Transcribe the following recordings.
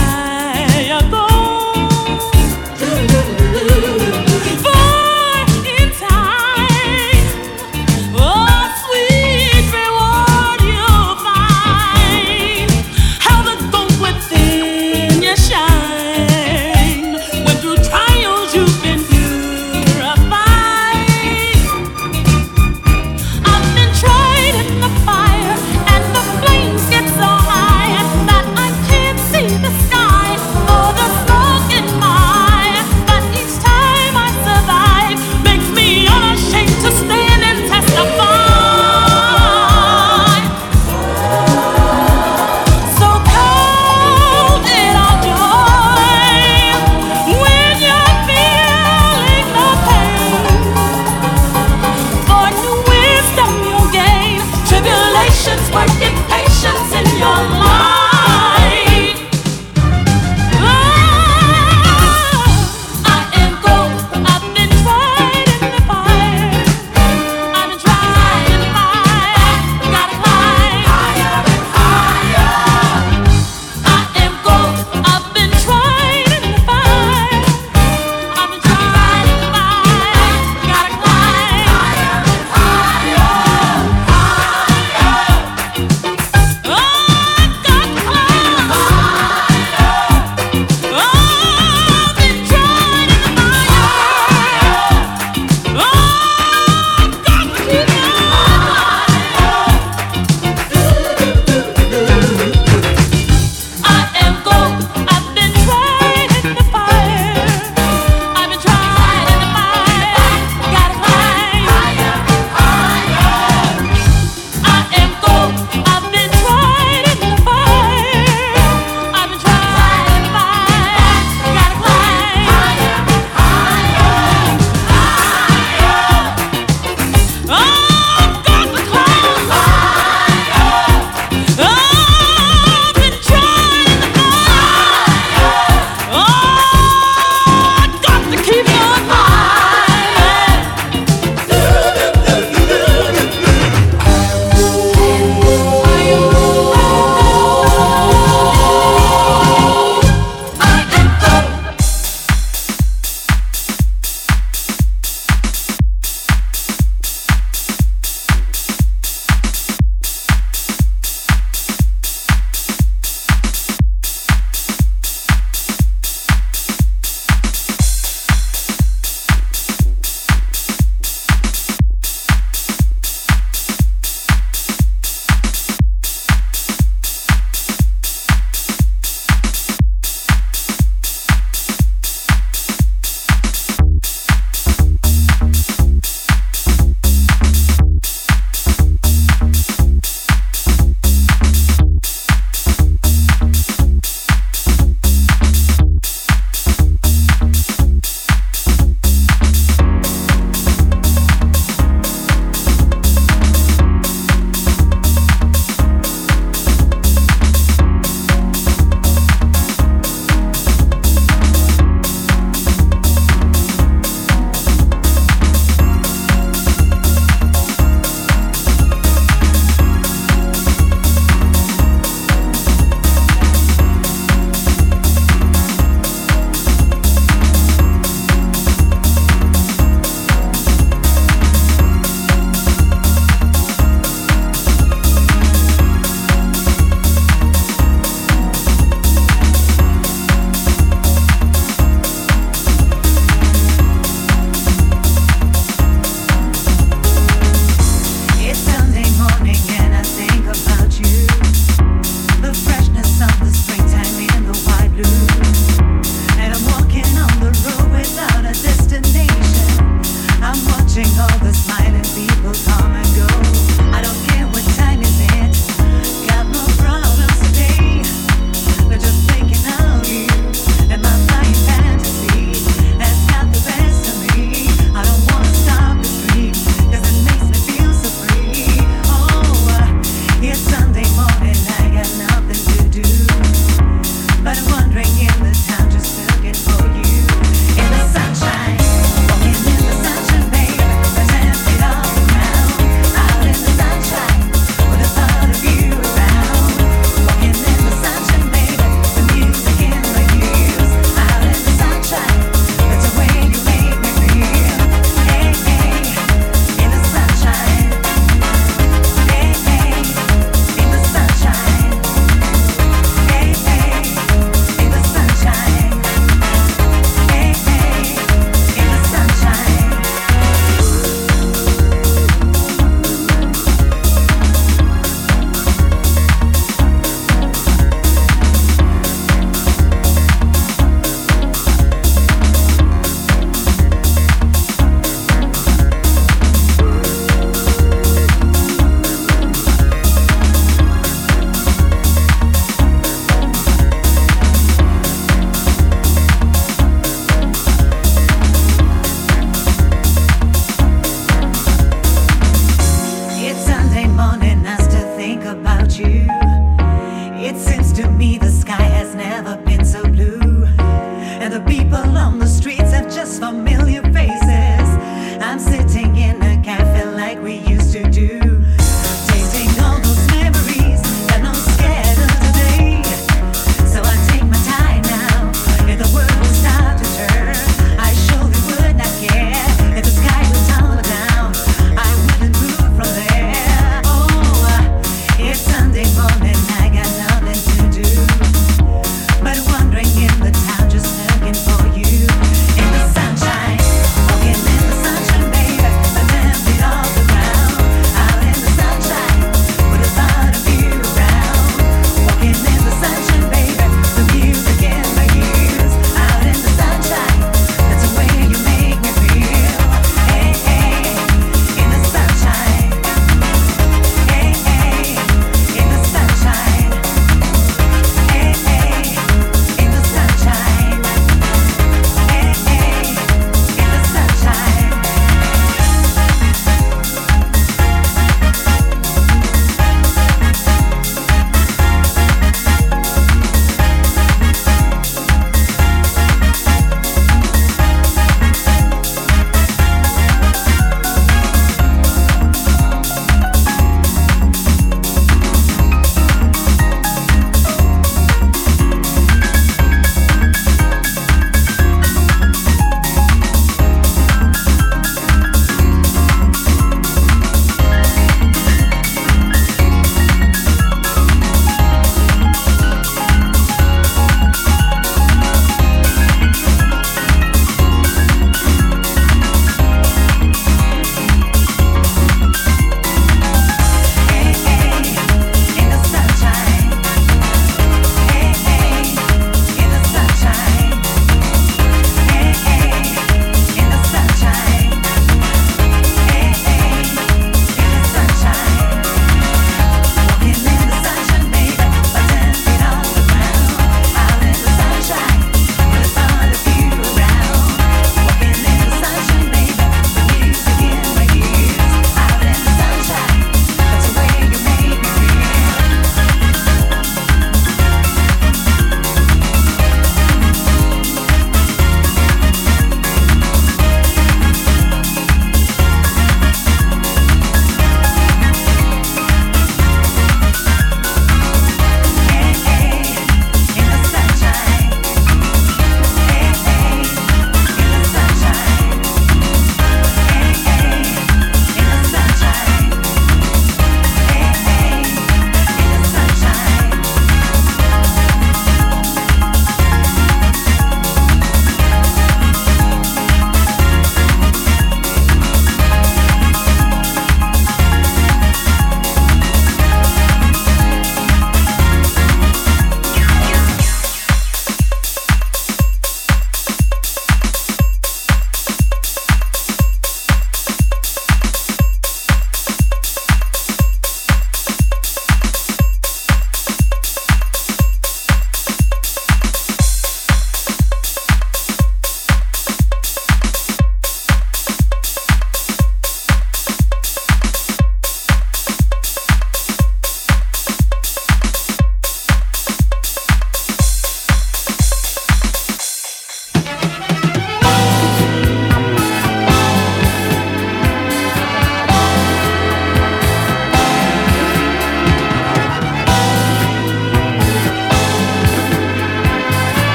ah.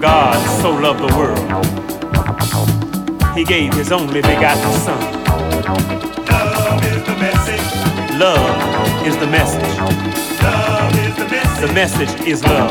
God so loved the world, He gave His only begotten Son. Love is the message. Love is the message. Love is the message. The message is love.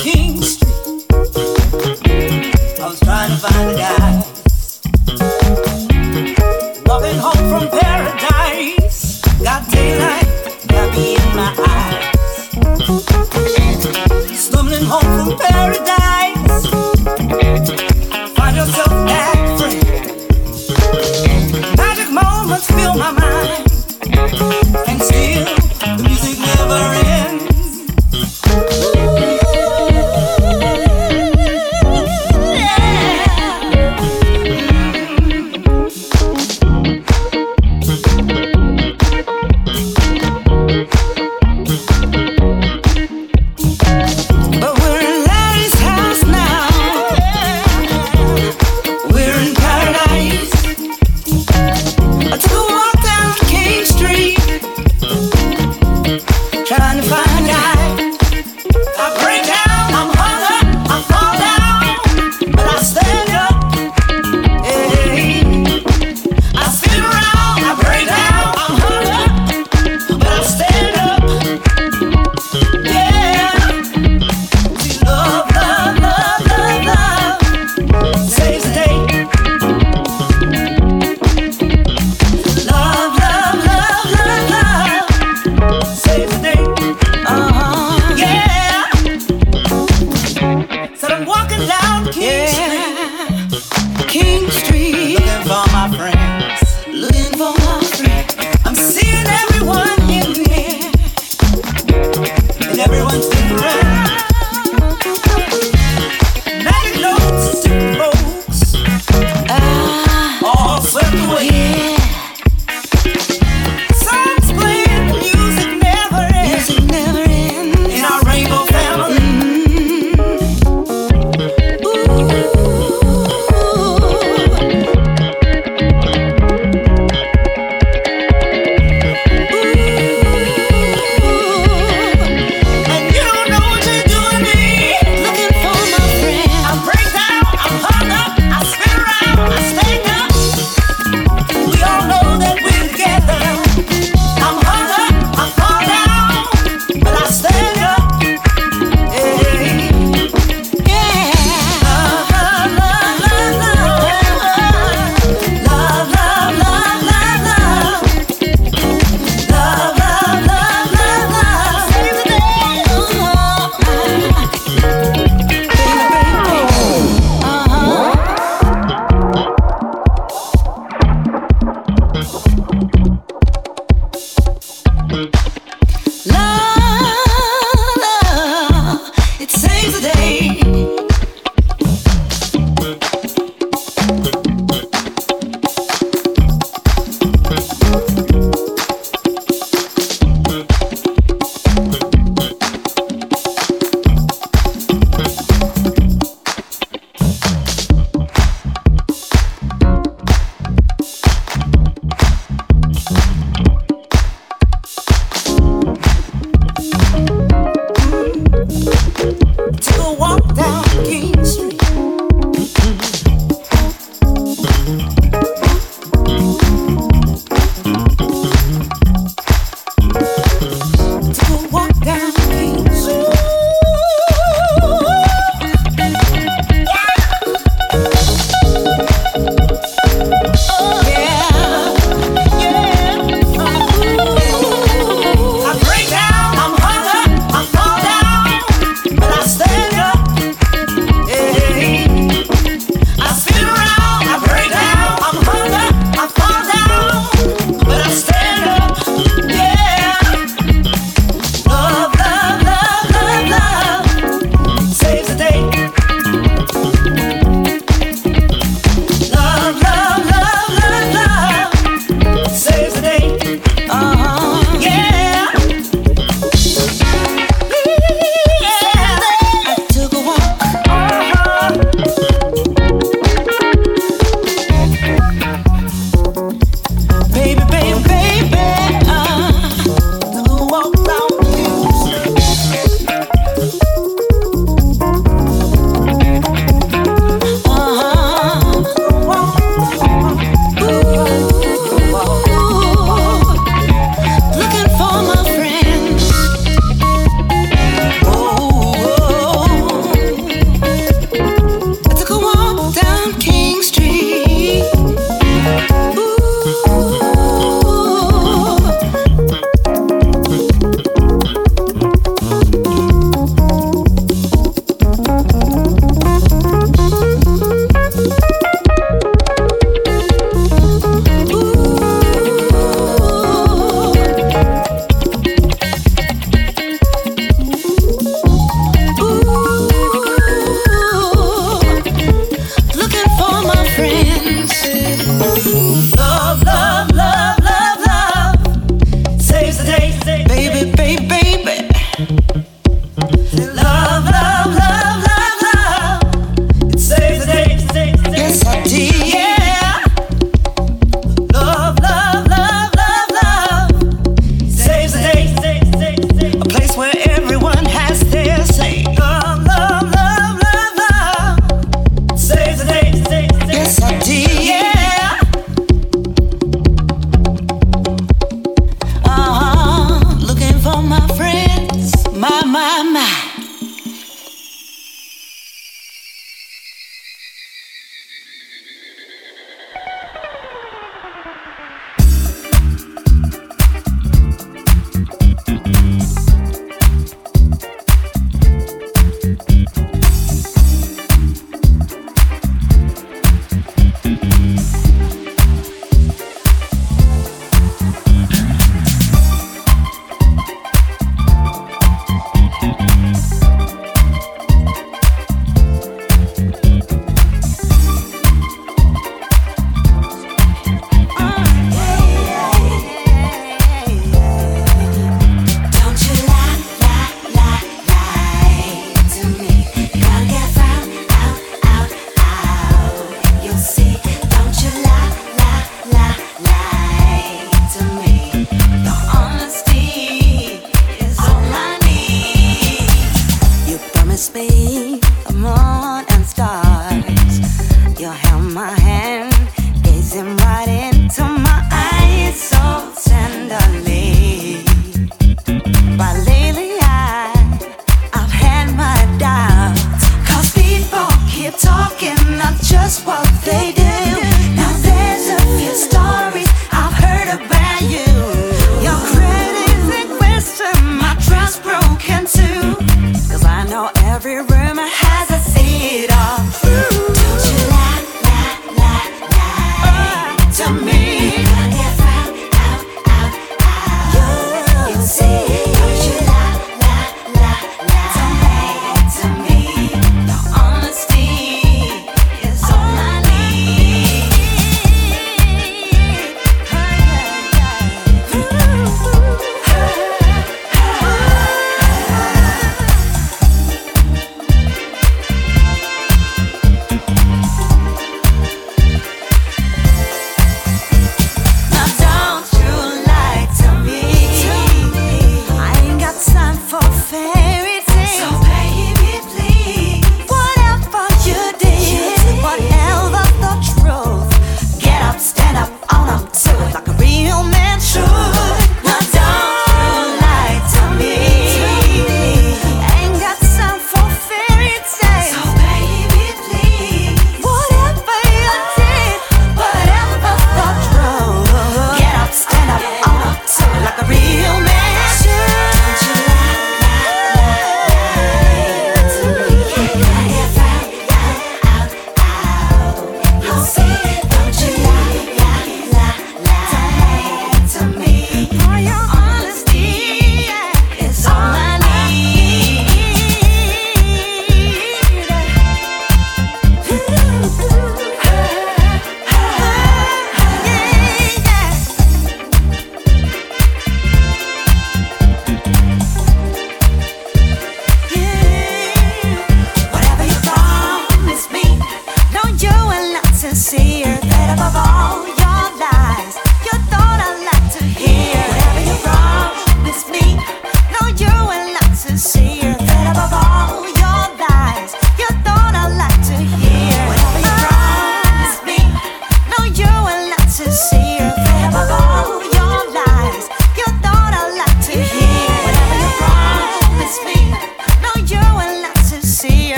king.